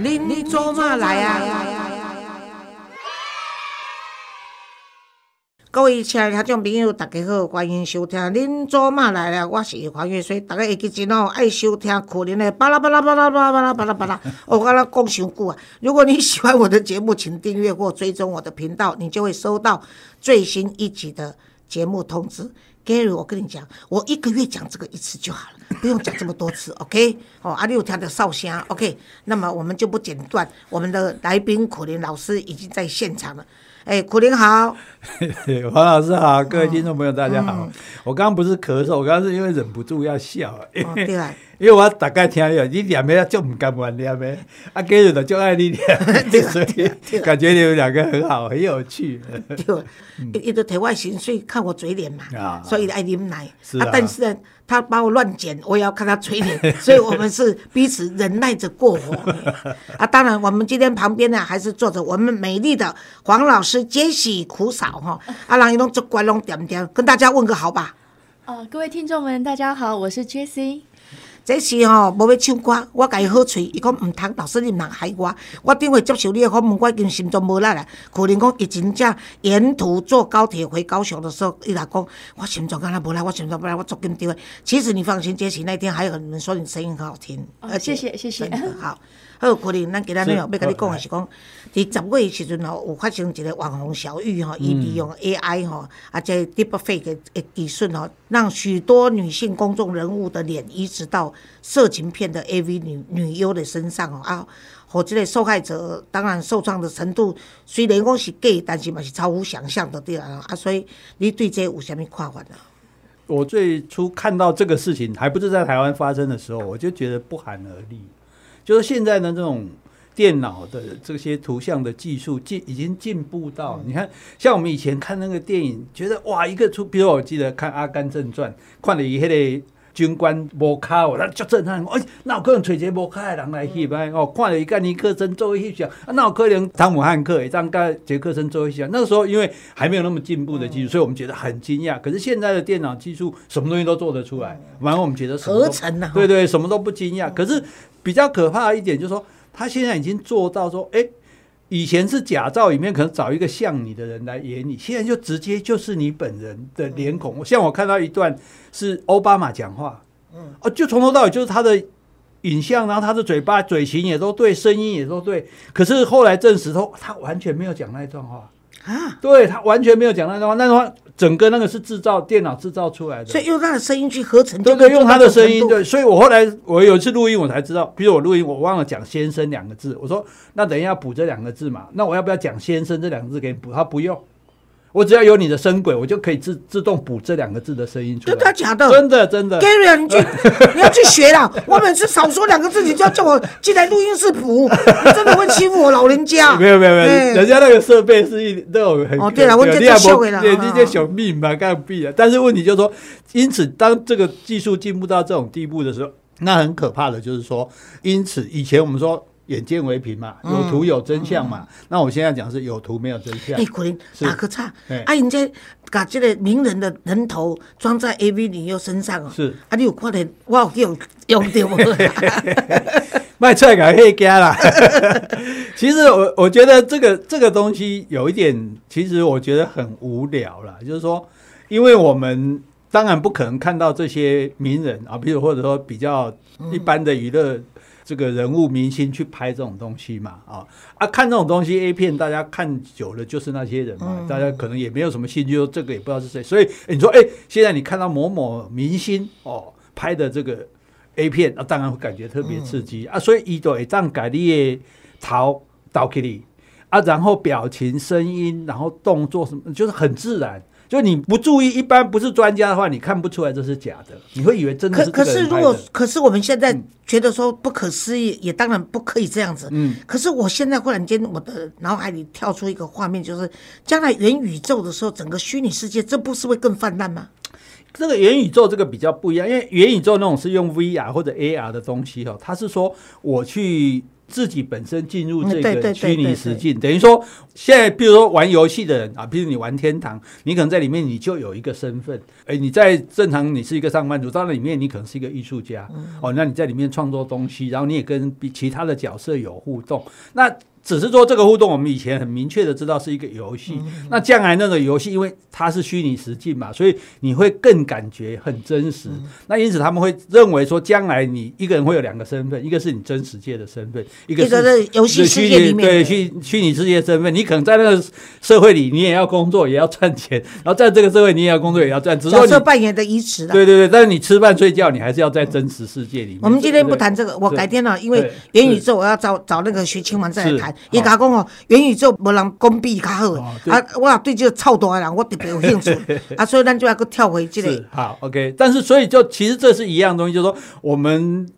您您做嘛来啊？各位亲爱的听众朋友，大家好，欢迎收听。恁做嘛来了？我是黄月水，大家会记真哦，爱收听可怜的巴拉巴拉巴拉巴拉巴拉巴拉。我跟他讲上久啊！如果你喜欢我的节目，请订阅或追踪我的频道，你就会收到最新一集的节目通知。Gary，我跟你讲，我一个月讲这个一次就好了，不用讲这么多次，OK？哦，阿六他的哨声，OK？那么我们就不剪断，我们的来宾苦林老师已经在现场了。哎，苦林好，黄老师好，各位听众朋友大家好。我刚刚不是咳嗽，我刚刚是因为忍不住要笑，对啊，因为我大概听了你两边就唔敢玩念的，啊，给人的就爱你念，所以感觉你们两个很好，很有趣。对，一直台外心，所以看我嘴脸嘛，所以爱啉奶。是啊，但是呢。他把我乱剪，我也要看他嘴脸，所以我们是彼此忍耐着过活啊。当然，我们今天旁边呢还是坐着我们美丽的黄老师杰西苦嫂哈。阿郎一弄这关龙点点，跟大家问个好吧。呃，各位听众们，大家好，我是杰西。这是吼无要唱歌，我甲伊好吹，伊讲毋通，老师你毋通害我。我顶回接受你的访问，我已经心中无力啦。可能讲伊真正沿途坐高铁回高雄的时候，伊来讲我心中敢若无力，我心中无力，我足紧张的。其实你放心，杰西那天还有人说你声音很好听，而且谢谢谢谢，好。好，可能咱今日呢要甲你讲的是讲，伫十月时阵吼，有发生一个网红小玉吼，伊利用 AI 吼，啊这 Deepfake 的技术吼，让许多女性公众人物的脸移植到色情片的 AV 女女优的身上哦，啊，和这个受害者当然受创的程度虽然讲是假，但是嘛是超乎想象的对啊，啊，所以你对这有啥物看法呢？我最初看到这个事情还不是在台湾发生的时候，我就觉得不寒而栗。就是现在呢，这种电脑的这些图像的技术进已经进步到，你看，像我们以前看那个电影，觉得哇，一个出，比如我记得看《阿甘正传》，看了一个军官摩卡，哦，那就震撼，哎，那有可能找一个摩卡的人来翕拍哦，看了一个尼克森做一想，啊，那有可能汤姆汉克也样跟杰克森做一想，那个时候因为还没有那么进步的技术，所以我们觉得很惊讶。可是现在的电脑技术，什么东西都做得出来，反而我们觉得合成呢，对对，什么都不惊讶。可是。比较可怕的一点就是说，他现在已经做到说，哎，以前是假造里面可能找一个像你的人来演你，现在就直接就是你本人的脸孔。像我看到一段是奥巴马讲话，嗯，哦，就从头到尾就是他的影像，然后他的嘴巴嘴型也都对，声音也都对，可是后来证实说他完全没有讲那一段话。啊，对他完全没有讲那段话，那段话整个那个是制造电脑制造出来的，所以用他的声音去合成，对对，用他的声音，对，所以我后来我有一次录音，我才知道，比如我录音我忘了讲“先生”两个字，我说那等一下补这两个字嘛，那我要不要讲“先生”这两个字给你补？他不用。我只要有你的声轨，我就可以自自动补这两个字的声音出来。真的假的？真的真的。Gary，你去 你要去学啦。我每次少说两个字，你就要叫我进来录音室补。你真的会欺负我老人家？没有没有没有，人家那个设备是一都有很哦。对了，我这就修给了。对，这些小密码干闭了。但是问题就是说，因此当这个技术进步到这种地步的时候，那很可怕的就是说，因此以前我们说。眼见为凭嘛，有图有真相嘛。那我现在讲是有图没有真相。哎，可能打个岔。啊，人家把这个名人的人头装在 A V 女优身上哦。是。啊，你有看到我有用用掉无？卖菜敢可以加啦。其实我我觉得这个这个东西有一点，其实我觉得很无聊了。就是说，因为我们当然不可能看到这些名人啊，比如或者说比较一般的娱乐。这个人物明星去拍这种东西嘛，啊啊，看这种东西 A 片，大家看久了就是那些人嘛，大家可能也没有什么兴趣，说这个也不知道是谁，所以你说，哎，现在你看到某某明星哦拍的这个 A 片，啊当然会感觉特别刺激。啊，所以一对这样改的逃到起里啊，然后表情、声音，然后动作什么，就是很自然。就你不注意，一般不是专家的话，你看不出来这是假的，你会以为真的是。可可是如果可是我们现在觉得说不可思议，也当然不可以这样子。嗯。可是我现在忽然间，我的脑海里跳出一个画面，就是将来元宇宙的时候，整个虚拟世界，这不是会更泛滥吗？这个元宇宙这个比较不一样，因为元宇宙那种是用 VR 或者 AR 的东西哦，它是说我去自己本身进入这个虚拟实境，等于说现在比如说玩游戏的人啊，比如你玩天堂，你可能在里面你就有一个身份，哎，你在正常你是一个上班族，到了里面你可能是一个艺术家，嗯哦，那你在里面创作东西，然后你也跟比其他的角色有互动，那。只是说这个互动，我们以前很明确的知道是一个游戏。嗯那将来那个游戏，因为它是虚拟实境嘛，所以你会更感觉很真实。嗯那因此他们会认为说，将来你一个人会有两个身份，一个是你真实界的身份，一个是是游戏世界里面对的虚虚拟世界身份。你可能在那个社会里，你也要工作，也要赚钱，然后在这个社会你也要工作，也要赚。只是说你角色扮演的移植的。对对对，但是你吃饭睡觉，你还是要在真实世界里面。我们今天不谈这个，我改天了，因为对元宇宙我要找找那个徐清文再来是谈。伊甲我讲哦，元宇宙无人公比较好啊，我也对这个臭大的人我特别有兴趣啊，所以咱就要搁跳回这个。好，OK。但是所以就其实这是一样东西，就是说我们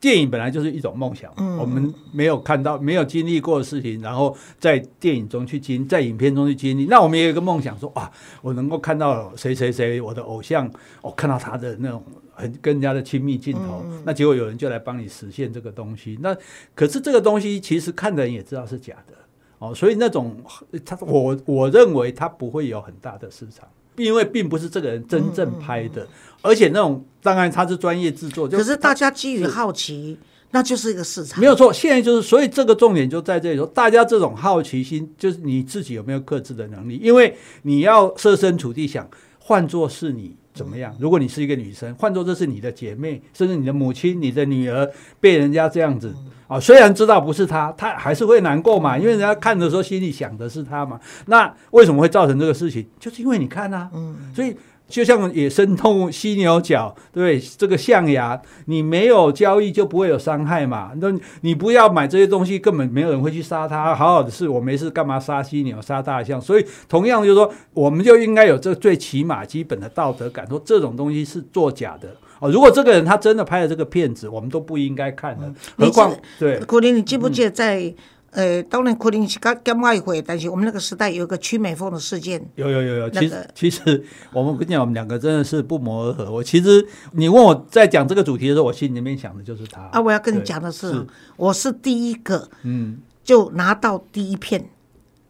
电影本来就是一种梦想，嗯我们没有看到、没有经历过的事情，然后在电影中去经，在影片中去经历。那我们也有一个梦想说，哇，我能够看到谁谁谁，我的偶像，我、看到他的那种。很跟人家的亲密镜头，嗯那结果有人就来帮你实现这个东西。那可是这个东西其实看的人也知道是假的哦，所以那种他我我认为他不会有很大的市场。因为并不是这个人真正拍的，而且那种当然他是专业制作，就可是大家基于好奇，那就是一个市场。没有错。现在就是，所以这个重点就在这里说，大家这种好奇心，就是你自己有没有克制的能力，因为你要设身处地想，换作是你怎么样？如果你是一个女生，换做这是你的姐妹，甚至你的母亲、你的女儿被人家这样子。啊，虽然知道不是她，她还是会难过嘛，因为人家看的时候心里想的是她嘛。那为什么会造成这个事情？就是因为你看啊，所以就像野生动物犀牛角，对？这个象牙，你没有交易就不会有伤害嘛。那你不要买这些东西，根本没有人会去杀它。好好的事，我没事干嘛杀犀牛、杀大象？所以同样就是说，我们就应该有这最起码基本的道德感，说这种东西是作假的。哦，如果这个人他真的拍了这个片子，我们都不应该看的。你何况对古林你记不记得在呃，当然可能是刚刚外会，但是我们那个时代有一个曲美凤的事件，有有有有，那个其实其实我们跟你讲，我们两个真的是不谋而合。我其实你问我在讲这个主题的时候，我心里面想的就是他啊，我要跟你讲的是是，我是第一个嗯。就拿到第一片，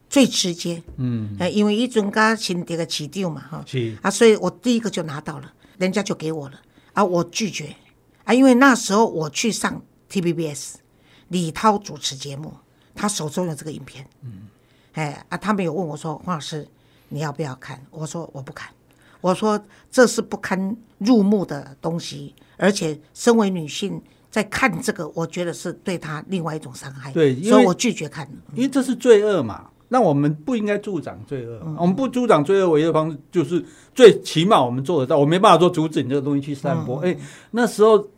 最直接，嗯，呃，因为一准甲新这个起调嘛，哈，是。啊，所以我第一个就拿到了，人家就给我了，啊，我拒绝，啊，因为那时候我去上 TVBS，李涛主持节目，他手中有这个影片，嗯，哎啊，他们有问我说，黄老师你要不要看？我说我不看，我说这是不堪入目的东西，而且身为女性在看这个，我觉得是对他另外一种伤害，对所以我拒绝看。因为这是罪恶嘛。那我们不应该助长罪恶，嗯我们不助长罪恶唯一的方式就是最起码我们做得到。我没办法说阻止你这个东西去散嗯播。哎、那时候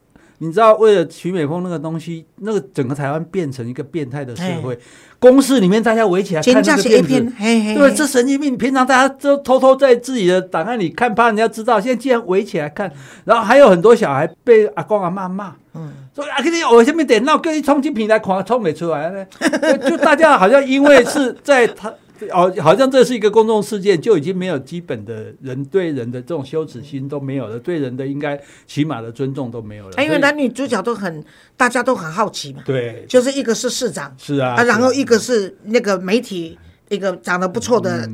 你知道，为了徐美凤那个东西，那个整个台湾变成一个变态的社会，公司里面大家围起来看真正是一这个片子对，这神经病！平常大家都偷偷在自己的档案里看，怕人家知道。现在竟然围起来看，然后还有很多小孩被阿公阿妈骂，嗯，说啊，给你我下面电脑，给你冲进平台狂，冲没出来呢。就 就大家好像因为是在他。哦，好像这是一个公众事件，就已经没有基本的人对人的这种羞耻心都没有了，对人的应该起码的尊重都没有了。啊因为男女主角都很，大家都很好奇嘛。对，就是一个是市长是啊，啊，然后一个是那个媒体一个长得不错的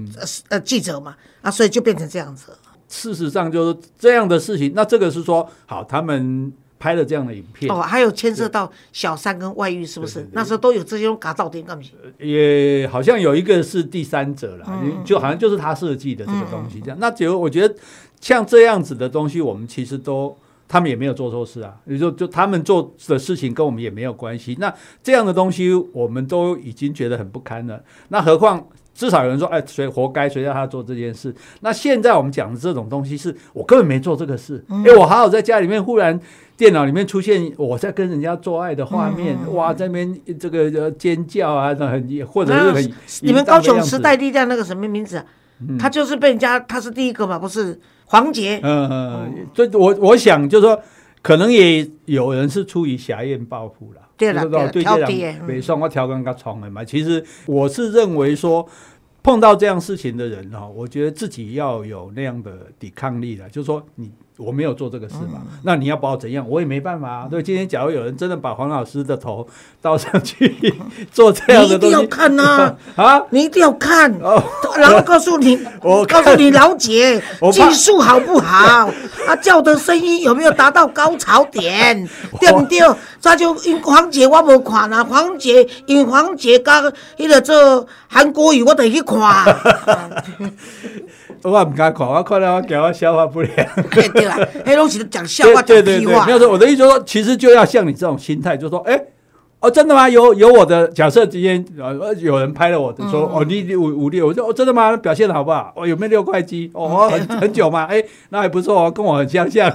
呃记者嘛，啊，所以就变成这样子。事实上就是这样的事情。那这个是说，好，他们拍了这样的影片，哦，还有牵涉到小三跟外遇，是不是？那时候都有这些种嘎到点干不行？也好像有一个是第三者了，嗯就好像就是他设计的这个东西这样。那只有我觉得像这样子的东西，我们其实都他们也没有做错事啊，也就就他们做的事情跟我们也没有关系。那这样的东西我们都已经觉得很不堪了，那何况。至少有人说，哎，谁活该，谁让他做这件事？那现在我们讲的这种东西是，我根本没做这个事。哎、我好好在家里面，忽然电脑里面出现我在跟人家做爱的画面，哇，在那边这个呃尖叫啊，那很或者是很你们高雄时时代力量那个什么名字啊？他就是被人家，他是第一个嘛，不是黄杰？嗯嗯，所以我我想就是说，可能也有人是出于侠怨报复啦。对啦就是说对对这啦挑剔的样北宋我调刚刚冲的嘛。其实我是认为说，碰到这样事情的人哈，我觉得自己要有那样的抵抗力了，就是说你我没有做这个事嘛，那你要把我怎样，我也没办法啊。对，今天假如有人真的把黄老师的头倒上去 做这样你一定要看呐、啊，你一定要看，哦。然后告诉你，我告诉你老姐技术好不好，啊叫的声音有没有达到高潮点，对不对？这就因黄姐我无看啊，黄姐因黄姐甲迄个做韩国语我得去看，我唔敢看，我看到我讲我消化不良。对对啦，迄拢是讲笑话对对对对，讲屁话没，有错。我的意思就是说，其实就要像你这种心态，就是说，哎。哦，真的吗？有有我的假设，今天呃有人拍了我的说，嗯哦，你你五五六，我说哦，真的吗？表现的好不好？哦，有没有六块肌？哦，很很久吗？哎，那还不错哦，跟我很相像。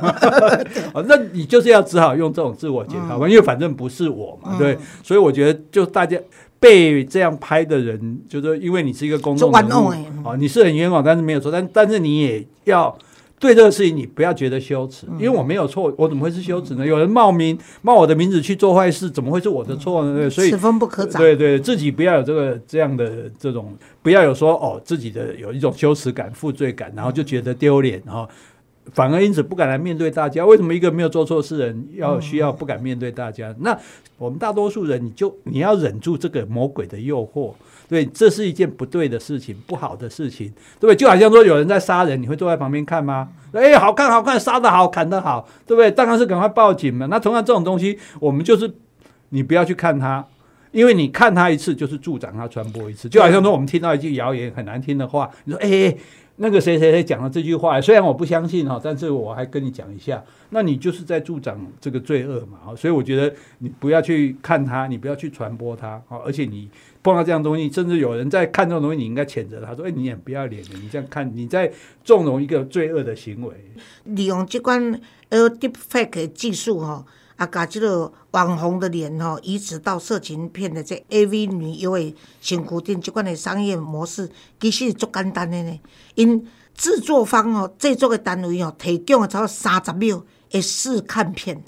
哦，那你就是要只好用这种自我检讨嘛，因为反正不是我嘛，对。所以我觉得，就大家被这样拍的人，就是因为你是一个公众人物你是很冤枉，但是没有错，但但是你也要对这个事情，你不要觉得羞耻，因为我没有错，我怎么会是羞耻呢？有人冒名冒我的名字去做坏事，怎么会是我的错呢？对，所以此风不可长。对对，自己不要有这个这样的这种，不要有说哦自己的有一种羞耻感、负罪感，然后就觉得丢脸，然后反而因此不敢来面对大家。为什么一个没有做错事的人要需要不敢面对大家？那我们大多数人，你就你要忍住这个魔鬼的诱惑。对，这是一件不对的事情，不好的事情，对不对？就好像说有人在杀人，你会坐在旁边看吗？哎，好看，好看，杀得好，砍得好，对不对？当然是赶快报警嘛。那同样这种东西，我们就是你不要去看它，因为你看他一次就是助长他传播一次。就好像说我们听到一句谣言很难听的话，你说哎。哎那个谁谁谁讲了这句话，虽然我不相信哈，但是我还跟你讲一下，那你就是在助长这个罪恶嘛。所以我觉得你不要去看他，你不要去传播它，而且你碰到这样东西，甚至有人在看这种东西，你应该谴责他说：“哎，你很不要脸的，你这样看，你在纵容一个罪恶的行为。利用这款呃 deepfake 技术吼，啊，把这个网红的脸吼移植到色情片的这 AV 女优的身躯顶，这款的商业模式其实足简单的呢。因制作方吼制作的单位吼提供了超过三十秒的试看片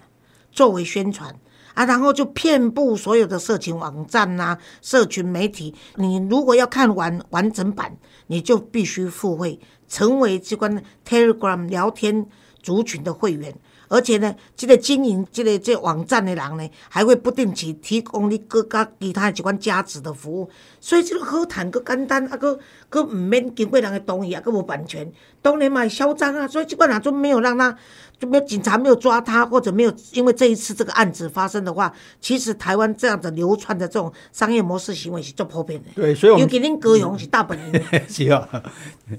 作为宣传。啊，然后就遍布所有的色情网站呐、社群媒体。你如果要看完完整版，你就必须付费，成为这款 Telegram 聊天族群的会员。而且呢，这个经营这个这个网站的人呢，还会不定期提供你各家其他几款价值的服务。所以这个好谈，佮简单，啊，佫佫唔免经过人的同意，啊，佫无版权，当然嘛嚣张啊。所以这款人就没有让他，就没有警察没有抓他，或者没有因为这一次这个案子发生的话，其实台湾这样的流传的这种商业模式行为是做普遍的。对，所以我们尤其恁高雄是大本营，是啊，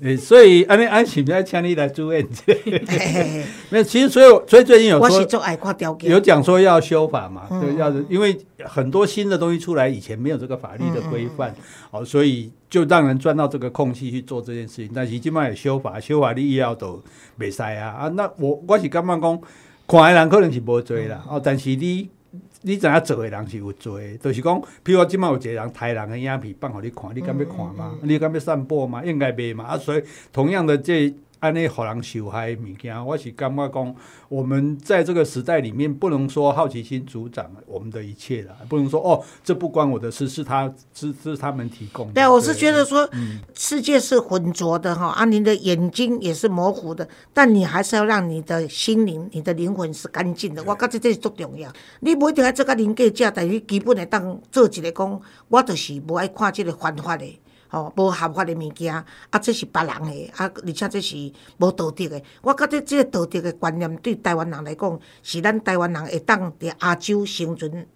呃所以安尼安是不要请你来住院？嘿嘿嘿没有，其实所以所以最近有说我是做。有讲说要修法嘛，嗯对，要因为很多新的东西出来，以前没有这个法律的规范，嗯哦，所以就让人钻到这个空隙去做这件事情。但是今麦有修法，修法你以后都袂使啊啊！那我我是感觉讲，看的人可能是无做啦，嗯哦，但是你。你知影做的人是有做的，就是讲，譬如我即摆有一个人抬人的影片放互你看，你敢要看吗？嗯你敢要散播吗？应该袂嘛。啊，所以同样的这安尼互人受害的物件，我是感觉讲，我们在这个时代里面，不能说好奇心主宰我们的一切啦，不能说哦，这不关我的事，是他是是他们提供的。对啊，我是觉得说，嗯世界是浑浊的哈，啊，你的眼睛也是模糊的，但你还是要让你的心灵、你的灵魂是干净的。我觉得这是足重要。你不一定要做个人格者，但是你基本会当做一个讲，我就是无爱看这个犯法的。吼，无合法的物件，啊，这是别人的，啊，而且这是无道德的。我觉得这个道德的观念对台湾人来讲，是咱台湾人会当伫亚洲生存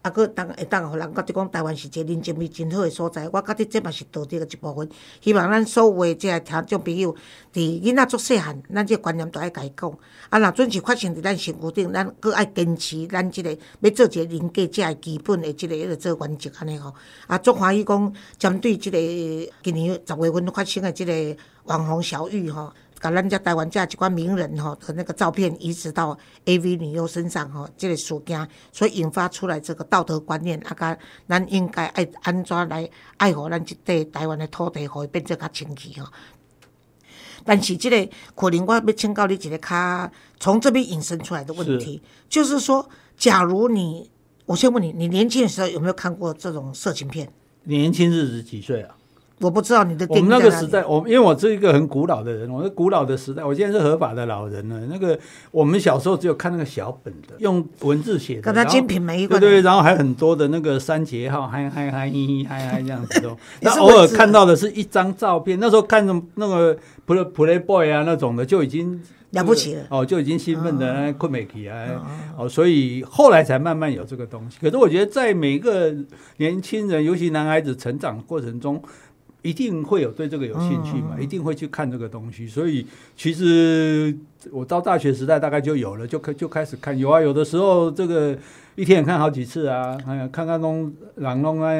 啊，佮当会当互人觉得讲台湾是一个人情味真好的所在，我觉得这嘛是道德的一部分。希望咱所有的这个听众朋友，伫囡仔足细汉，咱这个观念都爱家己讲。啊，若准是发生伫咱身躯顶，咱佫爱坚持咱即、个要做一个人格这个基本的即、个迄个做原则安尼吼。啊，足欢喜讲针对即、个今年十月份发生诶即个网红小玉吼。把咱遮台湾遮一寡名人吼的那个照片移植到 AV 女优身上吼，这个事件，所以引发出来这个道德观念，啊，甲咱应该爱安怎来爱护咱即块台湾的土地，互伊变做较清气吼。但是这个可能我要请教你一个较从这边引申出来的问题，就是说，假如你，我先问你，你年轻的时候有没有看过这种色情片？年轻日子几岁啊？我不知道你的我们那个时代，我因为我是一个很古老的人，我是古老的时代，我现在是合法的老人了。那个我们小时候只有看那个小本的，用文字写的，然后跟他精品没一个对对，然后还很多的那个三节号，嗨嗨嗨，嘻嘻嗨嗨这样子都。也那偶尔看到的是一张照片，那时候看着那个 Play Playboy 啊那种的就已经了不起了哦，就已经兴奋的困美体啊，哦，所以后来才慢慢有这个东西。可是我觉得在每一个年轻人，尤其男孩子成长过程中。一定会有对这个有兴趣嘛，一定会去看这个东西。所以其实我到大学时代大概就有了，就开就开始看。有啊，有的时候这个一天也看好几次啊，哎呀，看看弄朗弄啊。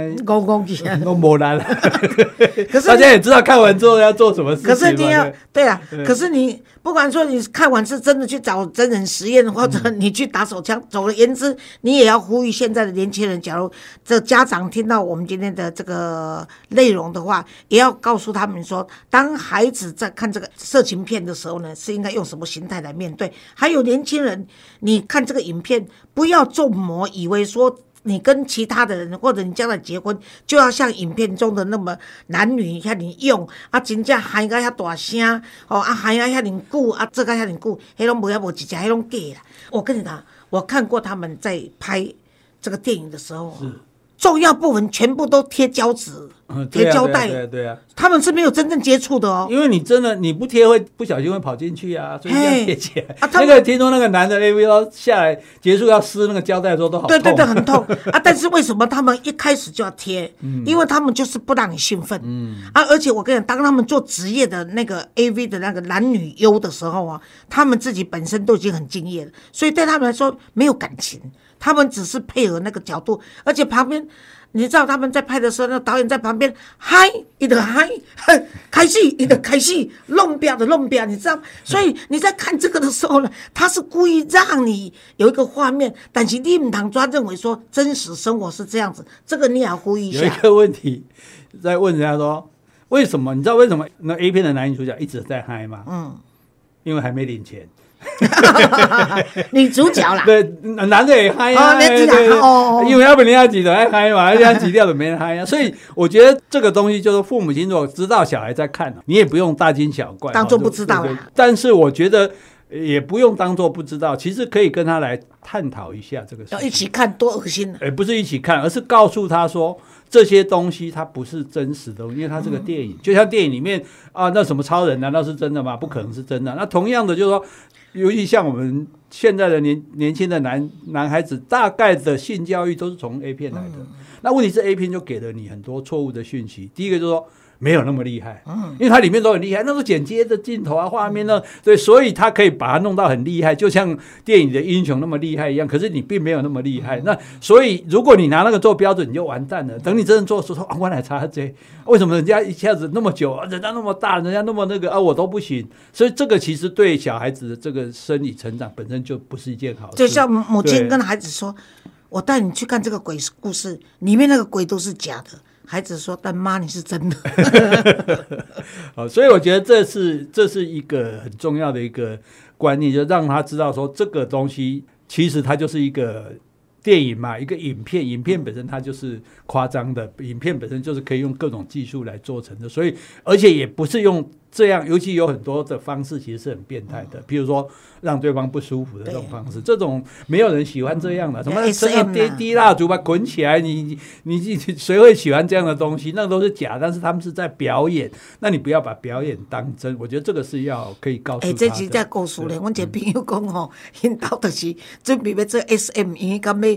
可是大家也知道看完之后要做什么事情嘛。可是你要对对啊，可是你不管说你看完是真的去找真人实验，或者你去打手枪，总而言之，你也要呼吁现在的年轻人，假如这家长听到我们今天的这个内容的话，也要告诉他们说，当孩子在看这个色情片的时候呢，是应该用什么形态来面对。还有年轻人，你看这个影片，不要中魔，以为说。你跟其他的人，或者你将来结婚，就要像影片中的那么男女遐尼用啊，真正喊个遐大声，哦啊喊个遐尼久啊，做个遐尼久，迄拢无遐无一只，迄拢假啦。我跟你讲，我看过他们在拍这个电影的时候，重要部分全部都贴胶纸贴胶带，对啊对啊，他们是没有真正接触的哦。因为你真的你不贴会不小心会跑进去啊，所以要贴起来。啊那个听说那个男的 AV 要下来结束要撕那个胶带的时候都好痛。对对对，很痛啊！但是为什么他们一开始就要贴？嗯因为他们就是不让你兴奋。嗯啊，而且我跟你讲，当他们做职业的那个 AV 的那个男女优的时候啊，他们自己本身都已经很敬业了，所以对他们来说没有感情，他们只是配合那个角度，而且旁边。你知道他们在拍的时候，那导演在旁边嗨，一的嗨，嘿开戏，一的开戏，弄表的弄表，你知道？所以你在看这个的时候呢，他是故意让你有一个画面，但是你唔通抓认为说真实生活是这样子，这个你也要呼吁一下。有一个问题在问人家说，为什么？你知道为什么那 A 片的男女主角一直在嗨吗？嗯，因为还没领钱。女主角啦，对，男的也嗨呀、哦那自然对对哦哦因为要不人家挤的爱嗨嘛，人家挤掉的没人嗨呀、所以我觉得这个东西就是父母亲如果知道小孩在看，你也不用大惊小怪，当作哦不知道啦但是我觉得也不用当做不知道，其实可以跟他来探讨一下这个事要。一起看多恶心啊！而不是一起看，而是告诉他说这些东西它不是真实的，因为它是个电影，就像电影里面啊，那什么超人难道是真的吗？不可能是真的。那同样的就是说，尤其像我们现在的年年轻的男男孩子，大概的性教育都是从 A 片来的。那问题是 A 片就给了你很多错误的讯息。第一个就是说。没有那么厉害，嗯因为它里面都很厉害，那个剪接的镜头啊、画面呢，对，所以它可以把它弄到很厉害，就像电影的英雄那么厉害一样。可是你并没有那么厉害，那所以如果你拿那个做标准，你就完蛋了。等你真正做的时候，说啊，我奶茶这为什么人家一下子那么久，啊人家那么大，人家那么那个啊，我都不行。所以这个其实对小孩子的这个生理成长本身就不是一件好事。就像母亲跟孩子说：“我带你去看这个鬼故事，里面那个鬼都是假的。”孩子说：“但妈，你是真的。好，所以我觉得这是这是一个很重要的一个观念，就让他知道说这个东西其实它就是一个电影嘛，一个影片，影片本身它就是夸张的，影片本身就是可以用各种技术来做成的，所以而且也不是用这样，尤其有很多的方式其实是很变态的，比如说让对方不舒服的这种方式，这种没有人喜欢这样的，什么身上滴啊滴蜡烛吧滚起来，你你你你谁会喜欢这样的东西？那都是假，但是他们是 在表演，那你不要把表演当真，我觉得这个是要可以告诉他哎，的。这是在故事咧。阮一个朋友讲吼，因兜就是准备要做 SM，因为敢要。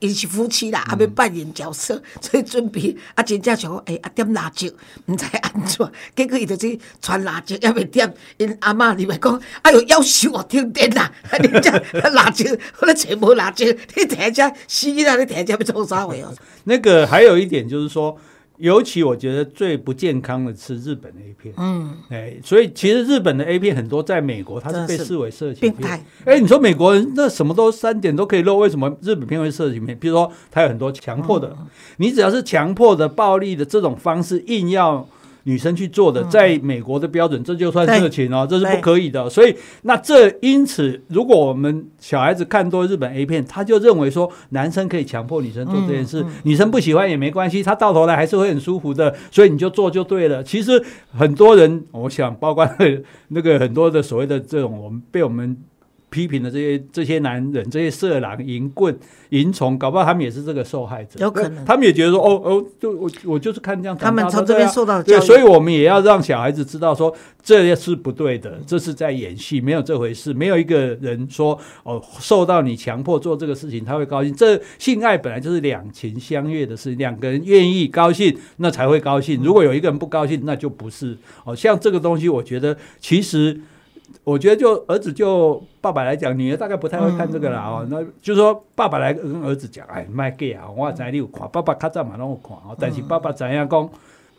因是夫妻啦，啊要扮演角色，所以准备啊真正想讲，诶、啊点蜡烛，毋知安怎，结果伊就去传蜡烛，也未点，因阿嬷入来讲，哎哟，夭寿哦，停电啦！啊，你这蜡烛，我咧找无蜡烛，你摕遮死啦，你摕遮要做啥货哦？那个还有一点就是说，尤其我觉得最不健康的是日本的 A 片，嗯，哎，所以其实日本的 A 片很多在美国它是被视为色情片。态。哎，你说美国人那什么都三点都可以露，为什么日本片会色情片？比如说它有很多强迫的，嗯你只要是强迫的、暴力的这种方式，硬要女生去做的，在美国的标准，这就算色情哦，这是不可以的。所以，那这因此，如果我们小孩子看多日本 A 片，他就认为说男生可以强迫女生做这件事，女生不喜欢也没关系，他到头来还是会很舒服的，所以你就做就对了。其实很多人，我想包括那个很多的所谓的这种我们被我们。批评的这些这些男人，这些色狼、淫棍、淫虫，搞不好他们也是这个受害者。有可能他们也觉得说，哦哦，就我我就是看这样他们从这边受到的教育，所以我们也要让小孩子知道说，这是不对的，这是在演戏，没有这回事。没有一个人说哦，受到你强迫做这个事情，他会高兴。这性爱本来就是两情相悦的事，两个人愿意高兴，那才会高兴。如果有一个人不高兴，那就不是。哦，像这个东西，我觉得其实。我觉得就儿子就爸爸来讲，女儿大概不太会看这个啦哦。那就是说爸爸来跟儿子讲，哎，卖 gay 啊，我知你有看，爸爸较早嘛拢有看哦。但是爸爸知影讲，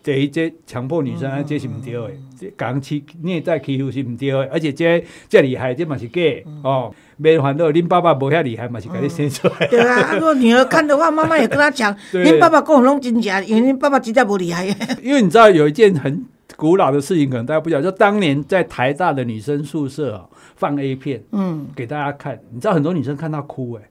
这一这强迫女生，这是唔对的，这讲欺虐待欺负是唔对的，而且这这厉害，这嘛是 gay 哦。免烦恼，恁爸爸无遐厉害嘛，是给你生出来。对啊，啊如果女儿看的话，妈妈也跟她讲，对您爸爸跟我拢真假，因为恁爸爸真正不厉害。因为你知道有一件很古老的事情，可能大家不晓得，就当年在台大的女生宿舍啊、放 A 片嗯，给大家看，你知道很多女生看到哭哎、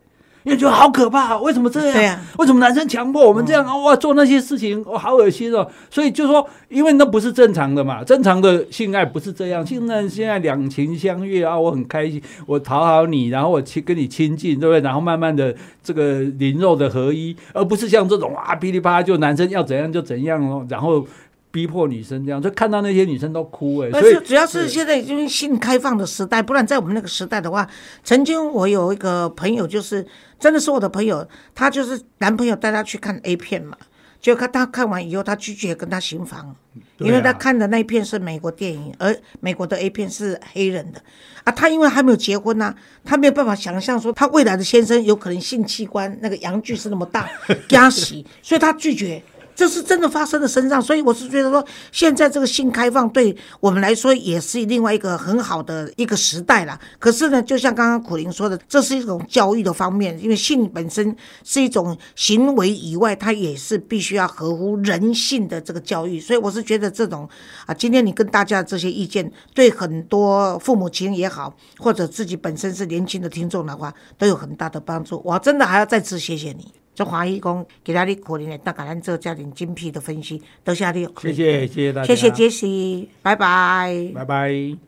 因为觉得好可怕，为什么这样？对啊为什么男生强迫我们这样？哦哇，做那些事情，哦，好恶心哦！所以就说，因为那不是正常的嘛，正常的性爱不是这样。现在现在两情相悦啊，我很开心，我讨好你，然后我亲跟你亲近，对不对？然后慢慢的这个灵肉的合一，而不是像这种啊噼里啪啦就男生要怎样就怎样哦，然后逼迫女生这样，就看到那些女生都哭哎、所以主要是现在已经性开放的时代，不然在我们那个时代的话，曾经我有一个朋友，就是真的是我的朋友，他就是男朋友带她去看 A 片嘛，结果看他看完以后，她拒绝跟他行房，因为她看的那一片是美国电影，而美国的 A 片是黑人的。啊，她因为还没有结婚呐、她没有办法想象说她未来的先生有可能性器官那个阳具是那么大，压死，所以她拒绝。这是真的发生在身上，所以我是觉得说，现在这个性开放对我们来说也是另外一个很好的一个时代啦。可是呢，就像刚刚苦林说的，这是一种教育的方面，因为性本身是一种行为以外，它也是必须要合乎人性的这个教育。所以我是觉得这种啊，今天你跟大家这些意见，对很多父母亲也好，或者自己本身是年轻的听众的话，都有很大的帮助。我真的还要再次谢谢你。就欢喜讲，给他的可能的，那给咱做家庭精辟的分析，多谢你，谢谢谢谢大家，谢谢杰西，拜拜。拜拜。